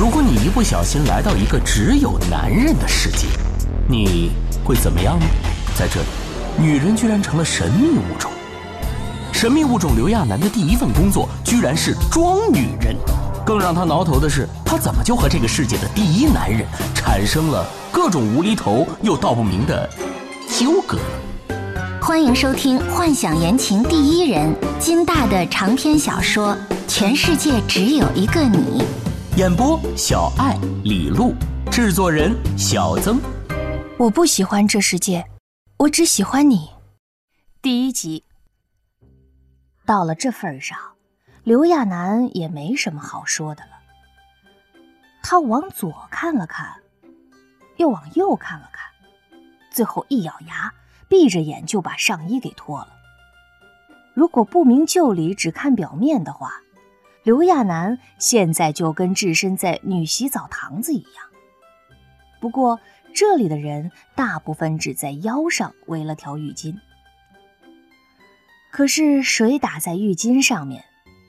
如果你一不小心来到一个只有男人的世界，你会怎么样呢？在这里，女人居然成了神秘物种。神秘物种刘亚楠的第一份工作居然是装女人，更让他挠头的是，他怎么就和这个世界的第一男人产生了各种无厘头又道不明的纠葛？欢迎收听《幻想言情第一人》金大的长篇小说《全世界只有一个你》。演播：小爱、李璐，制作人：小曾。我不喜欢这世界，我只喜欢你。第一集。到了这份上，刘亚楠也没什么好说的了。他往左看了看，又往右看了看，最后一咬牙，闭着眼就把上衣给脱了。如果不明就里，只看表面的话，刘亚楠现在就跟置身在女洗澡堂子一样，不过这里的人大部分只在腰上围了条浴巾。可是水打在浴巾上面，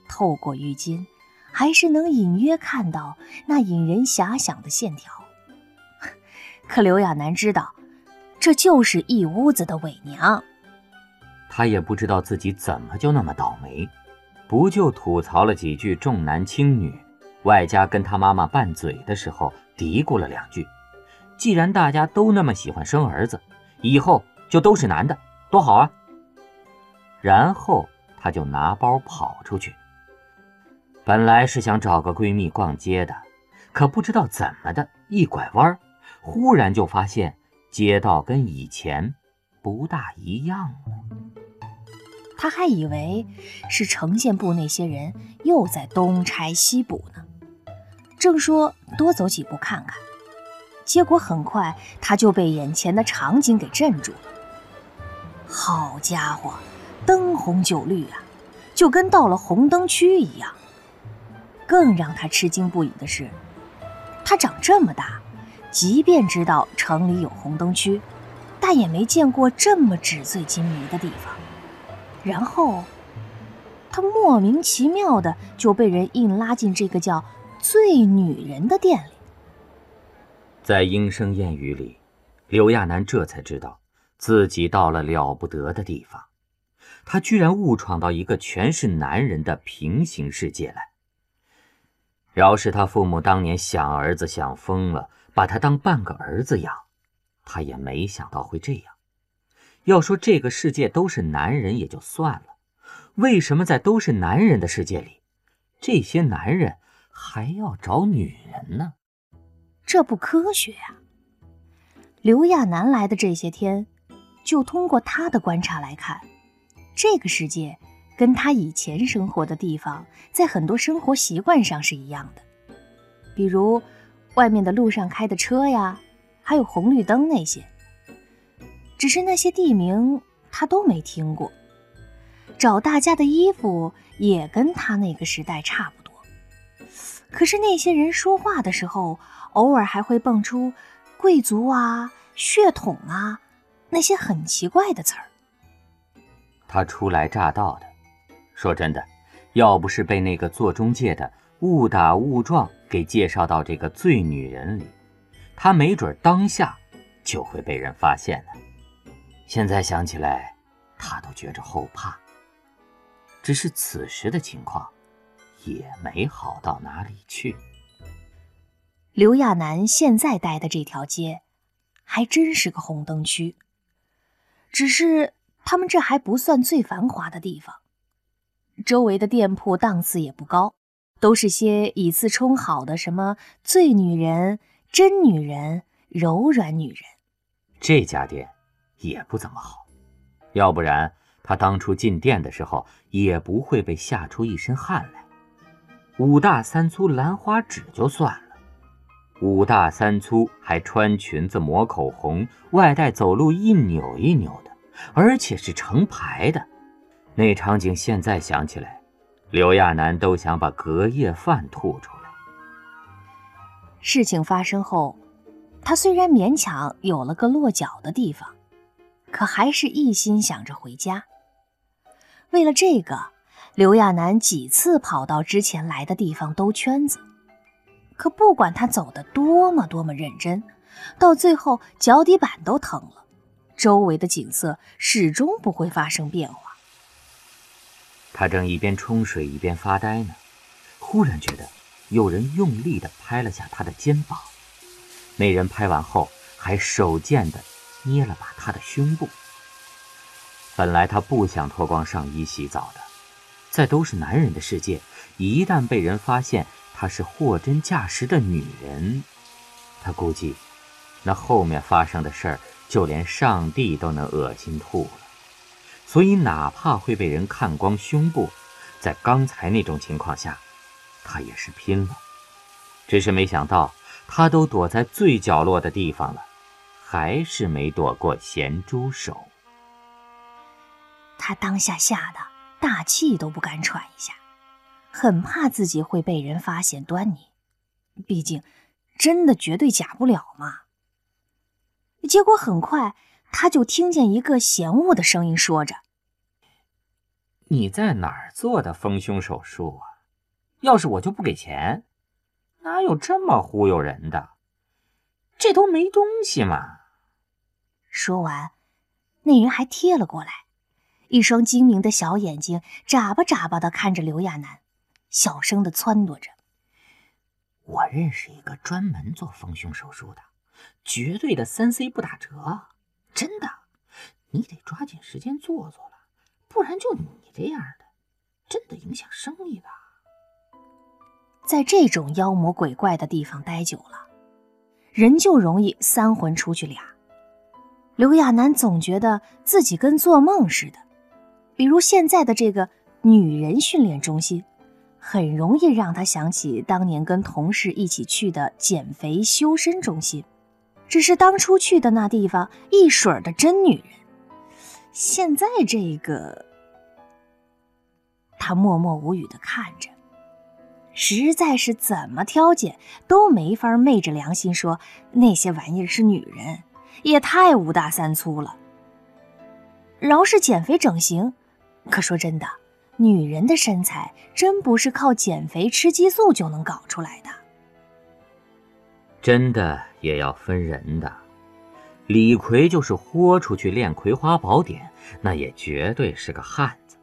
透过浴巾，还是能隐约看到那引人遐想的线条。可刘亚楠知道，这就是一屋子的伪娘。他也不知道自己怎么就那么倒霉。不就吐槽了几句重男轻女，外加跟他妈妈拌嘴的时候嘀咕了两句。既然大家都那么喜欢生儿子，以后就都是男的，多好啊！然后他就拿包跑出去。本来是想找个闺蜜逛街的，可不知道怎么的，一拐弯，忽然就发现街道跟以前不大一样了。他还以为是城建部那些人又在东拆西补呢，正说多走几步看看，结果很快他就被眼前的场景给镇住了。好家伙，灯红酒绿啊，就跟到了红灯区一样。更让他吃惊不已的是，他长这么大，即便知道城里有红灯区，但也没见过这么纸醉金迷的地方。然后，他莫名其妙的就被人硬拉进这个叫“醉女人”的店里。在莺声燕语里，刘亚楠这才知道自己到了了不得的地方。他居然误闯到一个全是男人的平行世界来。饶是他父母当年想儿子想疯了，把他当半个儿子养，他也没想到会这样。要说这个世界都是男人也就算了，为什么在都是男人的世界里，这些男人还要找女人呢？这不科学呀！刘亚楠来的这些天，就通过他的观察来看，这个世界跟他以前生活的地方，在很多生活习惯上是一样的，比如外面的路上开的车呀，还有红绿灯那些。只是那些地名他都没听过，找大家的衣服也跟他那个时代差不多。可是那些人说话的时候，偶尔还会蹦出“贵族啊”“血统啊”那些很奇怪的词儿。他初来乍到的，说真的，要不是被那个做中介的误打误撞给介绍到这个醉女人里，他没准当下就会被人发现了。现在想起来，他都觉着后怕。只是此时的情况，也没好到哪里去。刘亚楠现在待的这条街，还真是个红灯区。只是他们这还不算最繁华的地方，周围的店铺档次也不高，都是些以次充好的，什么醉女人、真女人、柔软女人。这家店。也不怎么好，要不然他当初进店的时候也不会被吓出一身汗来。五大三粗兰花指就算了，五大三粗还穿裙子抹口红，外带走路一扭一扭的，而且是成排的。那场景现在想起来，刘亚楠都想把隔夜饭吐出来。事情发生后，他虽然勉强有了个落脚的地方。可还是一心想着回家。为了这个，刘亚楠几次跑到之前来的地方兜圈子，可不管他走得多么多么认真，到最后脚底板都疼了，周围的景色始终不会发生变化。他正一边冲水一边发呆呢，忽然觉得有人用力地拍了下他的肩膀。那人拍完后，还手贱地捏了把他的胸部。本来他不想脱光上衣洗澡的，在都是男人的世界，一旦被人发现他是货真价实的女人，他估计那后面发生的事儿，就连上帝都能恶心吐了。所以，哪怕会被人看光胸部，在刚才那种情况下，他也是拼了。只是没想到，他都躲在最角落的地方了，还是没躲过咸猪手。他当下吓得大气都不敢喘一下，很怕自己会被人发现端倪。毕竟，真的绝对假不了嘛。结果很快。他就听见一个嫌恶的声音说着：“你在哪儿做的丰胸手术啊？要是我就不给钱，哪有这么忽悠人的？这都没东西嘛！”说完，那人还贴了过来，一双精明的小眼睛眨巴眨巴的看着刘亚楠，小声的撺掇着：“我认识一个专门做丰胸手术的，绝对的三 C 不打折。”真的，你得抓紧时间做做了，不然就你这样的，真的影响生意的。在这种妖魔鬼怪的地方待久了，人就容易三魂出去俩。刘亚楠总觉得自己跟做梦似的，比如现在的这个女人训练中心，很容易让他想起当年跟同事一起去的减肥修身中心。只是当初去的那地方一水儿的真女人，现在这个，他默默无语的看着，实在是怎么挑拣都没法昧着良心说那些玩意儿是女人，也太五大三粗了。饶是减肥整形，可说真的，女人的身材真不是靠减肥吃激素就能搞出来的。真的也要分人的，李逵就是豁出去练《葵花宝典》，那也绝对是个汉子。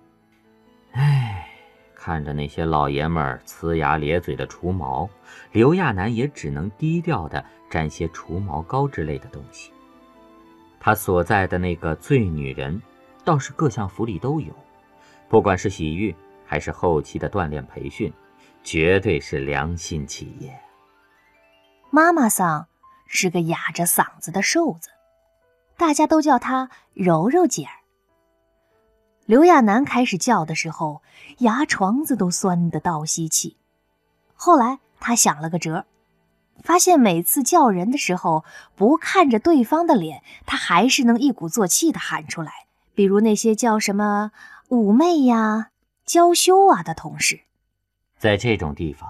唉，看着那些老爷们呲牙咧嘴的除毛，刘亚楠也只能低调的沾些除毛膏之类的东西。他所在的那个醉女人，倒是各项福利都有，不管是洗浴还是后期的锻炼培训，绝对是良心企业。妈妈桑是个哑着嗓子的瘦子，大家都叫她柔柔姐儿。刘亚楠开始叫的时候，牙床子都酸得倒吸气。后来他想了个辙，发现每次叫人的时候，不看着对方的脸，他还是能一鼓作气的喊出来。比如那些叫什么妩媚呀、娇羞啊的同事，在这种地方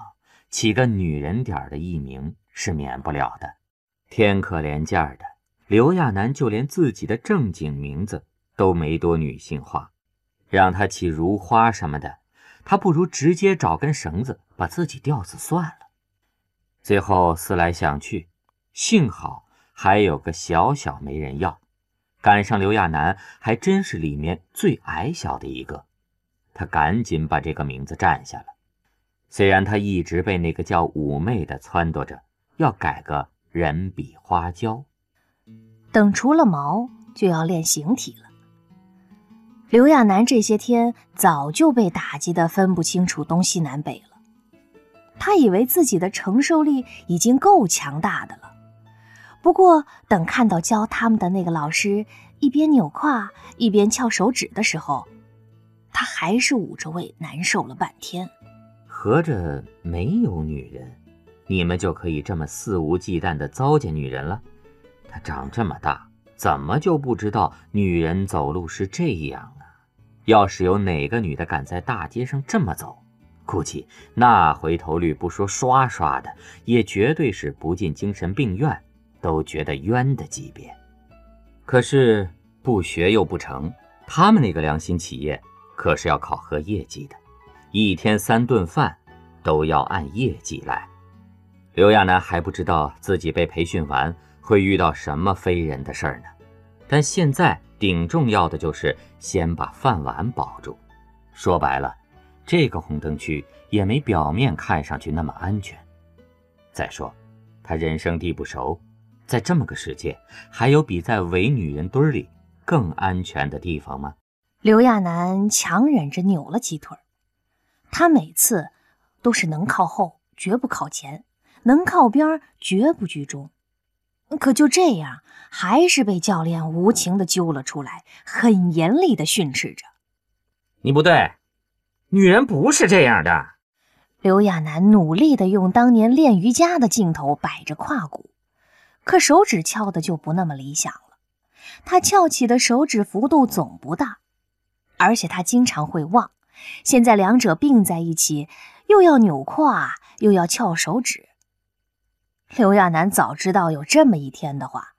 起个女人点儿的艺名。是免不了的，天可怜见的刘亚楠就连自己的正经名字都没多女性化，让他起如花什么的，他不如直接找根绳子把自己吊死算了。最后思来想去，幸好还有个小小没人要，赶上刘亚楠还真是里面最矮小的一个，他赶紧把这个名字占下了。虽然他一直被那个叫妩媚的撺掇着。要改个人比花娇，等除了毛就要练形体了。刘亚楠这些天早就被打击的分不清楚东西南北了，他以为自己的承受力已经够强大的了。不过等看到教他们的那个老师一边扭胯一边翘手指的时候，他还是捂着胃难受了半天。合着没有女人？你们就可以这么肆无忌惮地糟践女人了？她长这么大，怎么就不知道女人走路是这样啊？要是有哪个女的敢在大街上这么走，估计那回头率不说刷刷的，也绝对是不进精神病院都觉得冤的级别。可是不学又不成，他们那个良心企业可是要考核业绩的，一天三顿饭都要按业绩来。刘亚楠还不知道自己被培训完会遇到什么非人的事儿呢，但现在顶重要的就是先把饭碗保住。说白了，这个红灯区也没表面看上去那么安全。再说，他人生地不熟，在这么个世界，还有比在伪女人堆里更安全的地方吗？刘亚楠强忍着扭了几腿他每次都是能靠后，绝不靠前。能靠边，绝不居中。可就这样，还是被教练无情的揪了出来，很严厉的训斥着：“你不对，女人不是这样的。”刘亚楠努力的用当年练瑜伽的劲头摆着胯骨，可手指翘的就不那么理想了。他翘起的手指幅度总不大，而且他经常会忘。现在两者并在一起，又要扭胯，又要翘手指。刘亚楠早知道有这么一天的话，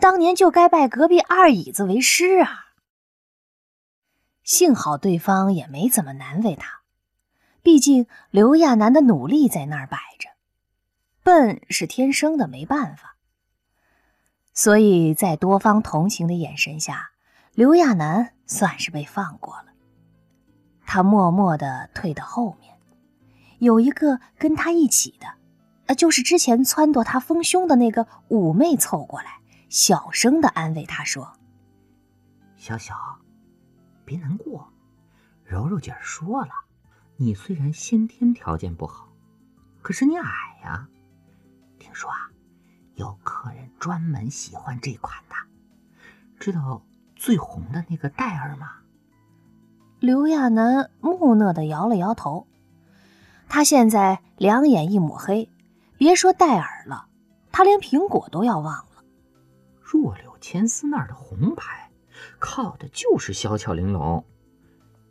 当年就该拜隔壁二椅子为师啊。幸好对方也没怎么难为他，毕竟刘亚楠的努力在那儿摆着，笨是天生的，没办法。所以在多方同情的眼神下，刘亚楠算是被放过了。他默默地退到后面，有一个跟他一起的。呃，就是之前撺掇他丰胸的那个妩媚凑过来，小声的安慰他说：“小小，别难过。柔柔姐说了，你虽然先天条件不好，可是你矮呀。听说啊，有客人专门喜欢这款的。知道最红的那个戴尔吗？”刘亚楠木讷的摇了摇头，他现在两眼一抹黑。别说戴尔了，他连苹果都要忘了。弱柳千丝那儿的红牌，靠的就是小巧玲珑，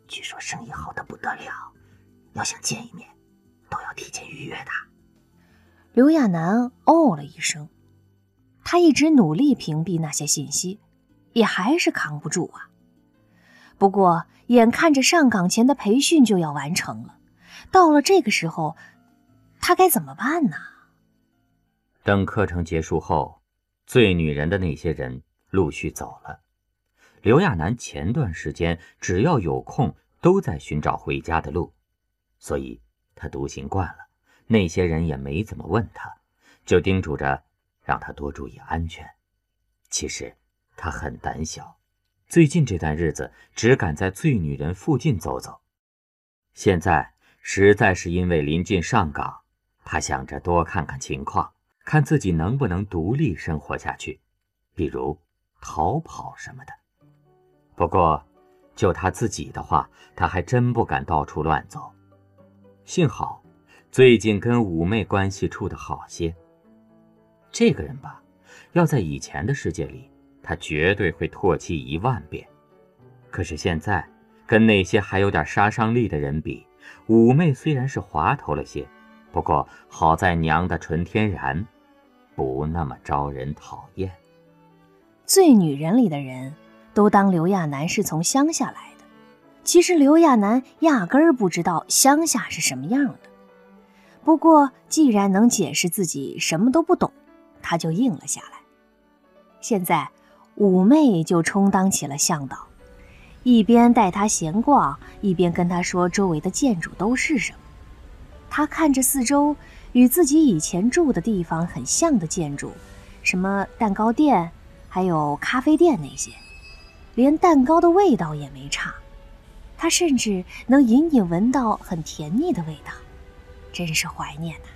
据说生意好的不得了，要想见一面，都要提前预约的。刘亚楠哦了一声，他一直努力屏蔽那些信息，也还是扛不住啊。不过眼看着上岗前的培训就要完成了，到了这个时候，他该怎么办呢？等课程结束后，醉女人的那些人陆续走了。刘亚楠前段时间只要有空都在寻找回家的路，所以他独行惯了。那些人也没怎么问他，就叮嘱着让他多注意安全。其实他很胆小，最近这段日子只敢在醉女人附近走走。现在实在是因为临近上岗，他想着多看看情况。看自己能不能独立生活下去，比如逃跑什么的。不过，就他自己的话，他还真不敢到处乱走。幸好，最近跟五妹关系处得好些。这个人吧，要在以前的世界里，他绝对会唾弃一万遍。可是现在，跟那些还有点杀伤力的人比，五妹虽然是滑头了些，不过好在娘的纯天然。不那么招人讨厌。醉女人里的人都当刘亚楠是从乡下来的，其实刘亚楠压根儿不知道乡下是什么样的。不过既然能解释自己什么都不懂，他就应了下来。现在五妹就充当起了向导，一边带他闲逛，一边跟他说周围的建筑都是什么。他看着四周。与自己以前住的地方很像的建筑，什么蛋糕店，还有咖啡店那些，连蛋糕的味道也没差。他甚至能隐隐闻到很甜腻的味道，真是怀念呐。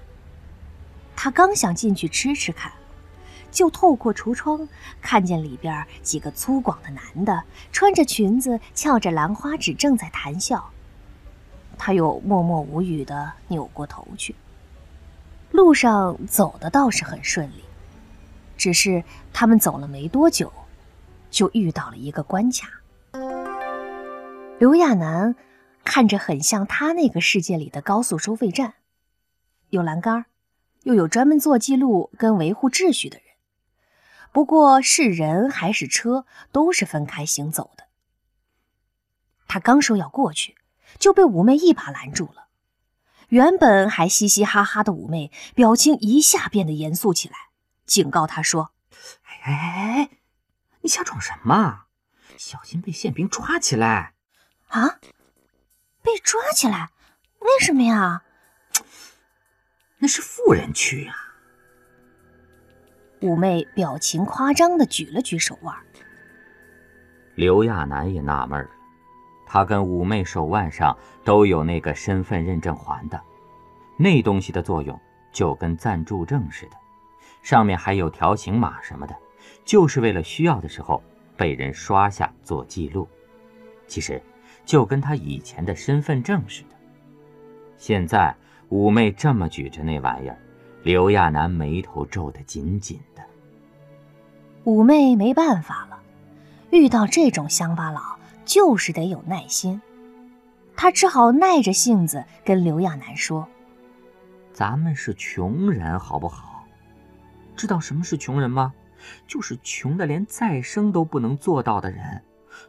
他刚想进去吃吃看，就透过橱窗看见里边几个粗犷的男的，穿着裙子，翘着兰花指，正在谈笑。他又默默无语地扭过头去。路上走的倒是很顺利，只是他们走了没多久，就遇到了一个关卡。刘亚楠看着很像他那个世界里的高速收费站，有栏杆，又有专门做记录跟维护秩序的人。不过是人还是车，都是分开行走的。他刚说要过去，就被五妹一把拦住了。原本还嘻嘻哈哈的五妹，表情一下变得严肃起来，警告他说：“哎哎哎哎，你瞎装什么？小心被宪兵抓起来！”啊，被抓起来？为什么呀？那是富人区啊！五妹表情夸张的举了举手腕。刘亚楠也纳闷了。他跟五妹手腕上都有那个身份认证环的，那东西的作用就跟暂住证似的，上面还有条形码什么的，就是为了需要的时候被人刷下做记录。其实就跟他以前的身份证似的。现在五妹这么举着那玩意儿，刘亚楠眉头皱得紧紧的。五妹没办法了，遇到这种乡巴佬。就是得有耐心，他只好耐着性子跟刘亚楠说：“咱们是穷人，好不好？知道什么是穷人吗？就是穷的连再生都不能做到的人。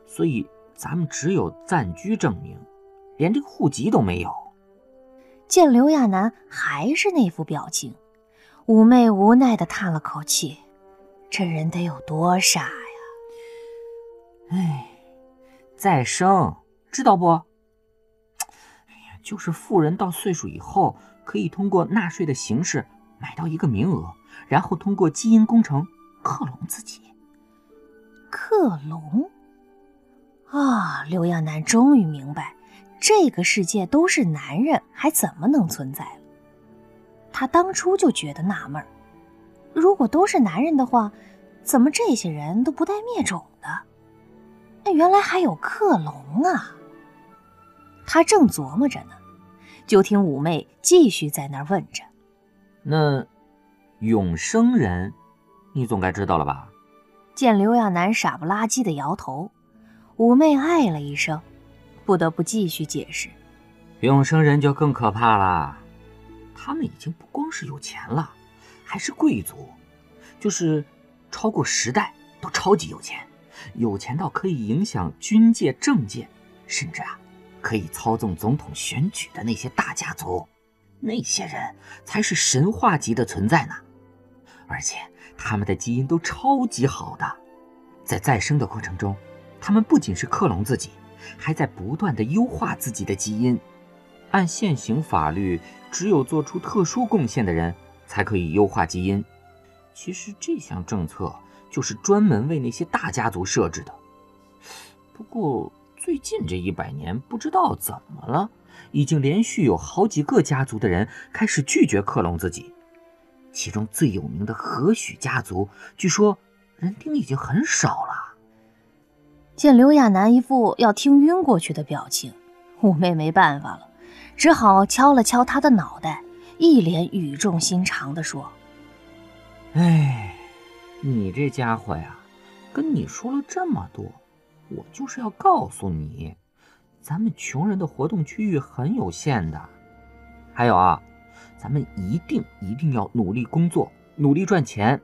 所以咱们只有暂居证明，连这个户籍都没有。”见刘亚楠还是那副表情，五妹无奈的叹了口气：“这人得有多傻呀！”哎。再生，知道不？哎呀，就是富人到岁数以后，可以通过纳税的形式买到一个名额，然后通过基因工程克隆自己。克隆？啊！刘亚楠终于明白，这个世界都是男人，还怎么能存在了？他当初就觉得纳闷如果都是男人的话，怎么这些人都不带灭种的？那原来还有克隆啊！他正琢磨着呢，就听五妹继续在那儿问着：“那永生人，你总该知道了吧？”见刘亚楠傻不拉几的摇头，五妹唉了一声，不得不继续解释：“永生人就更可怕了，他们已经不光是有钱了，还是贵族，就是超过十代都超级有钱。”有钱到可以影响军界、政界，甚至啊，可以操纵总统选举的那些大家族，那些人才是神话级的存在呢。而且他们的基因都超级好的，在再生的过程中，他们不仅是克隆自己，还在不断的优化自己的基因。按现行法律，只有做出特殊贡献的人才可以优化基因。其实这项政策。就是专门为那些大家族设置的。不过最近这一百年，不知道怎么了，已经连续有好几个家族的人开始拒绝克隆自己。其中最有名的何许家族，据说人丁已经很少了。见刘亚楠一副要听晕过去的表情，五妹没办法了，只好敲了敲他的脑袋，一脸语重心长地说：“哎。”你这家伙呀，跟你说了这么多，我就是要告诉你，咱们穷人的活动区域很有限的。还有啊，咱们一定一定要努力工作，努力赚钱。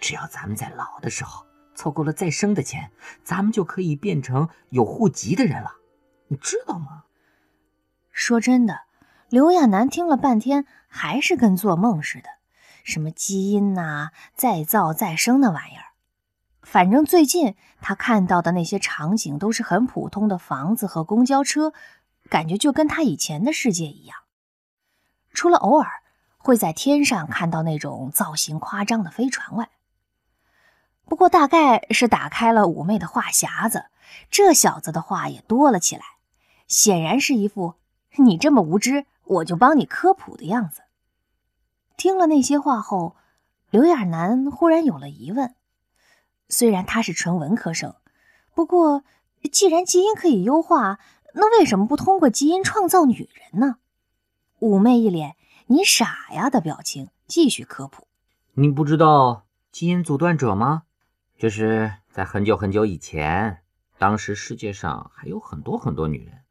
只要咱们在老的时候凑够了再生的钱，咱们就可以变成有户籍的人了。你知道吗？说真的，刘亚楠听了半天，还是跟做梦似的。什么基因呐，再造再生的玩意儿，反正最近他看到的那些场景都是很普通的房子和公交车，感觉就跟他以前的世界一样。除了偶尔会在天上看到那种造型夸张的飞船外，不过大概是打开了妩媚的话匣子，这小子的话也多了起来，显然是一副你这么无知，我就帮你科普的样子。听了那些话后，刘亚楠忽然有了疑问。虽然他是纯文科生，不过既然基因可以优化，那为什么不通过基因创造女人呢？妩媚一脸“你傻呀”的表情，继续科普：“你不知道基因阻断者吗？就是在很久很久以前，当时世界上还有很多很多女人，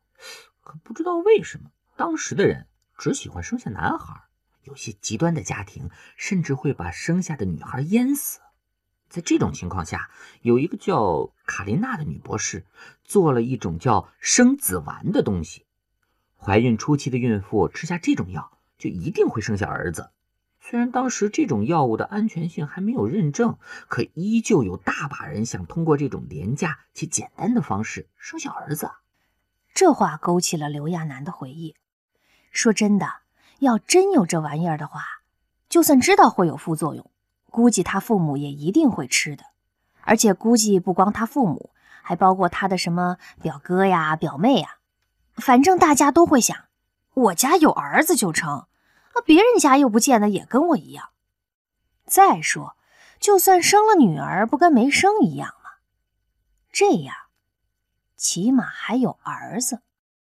可不知道为什么，当时的人只喜欢生下男孩。”有些极端的家庭甚至会把生下的女孩淹死。在这种情况下，有一个叫卡琳娜的女博士做了一种叫生子丸的东西。怀孕初期的孕妇吃下这种药，就一定会生下儿子。虽然当时这种药物的安全性还没有认证，可依旧有大把人想通过这种廉价且简单的方式生小儿子。这话勾起了刘亚楠的回忆。说真的，要真有这玩意儿的话，就算知道会有副作用，估计他父母也一定会吃的。而且估计不光他父母，还包括他的什么表哥呀、表妹呀，反正大家都会想：我家有儿子就成。那别人家又不见得也跟我一样。再说，就算生了女儿，不跟没生一样吗？这样，起码还有儿子。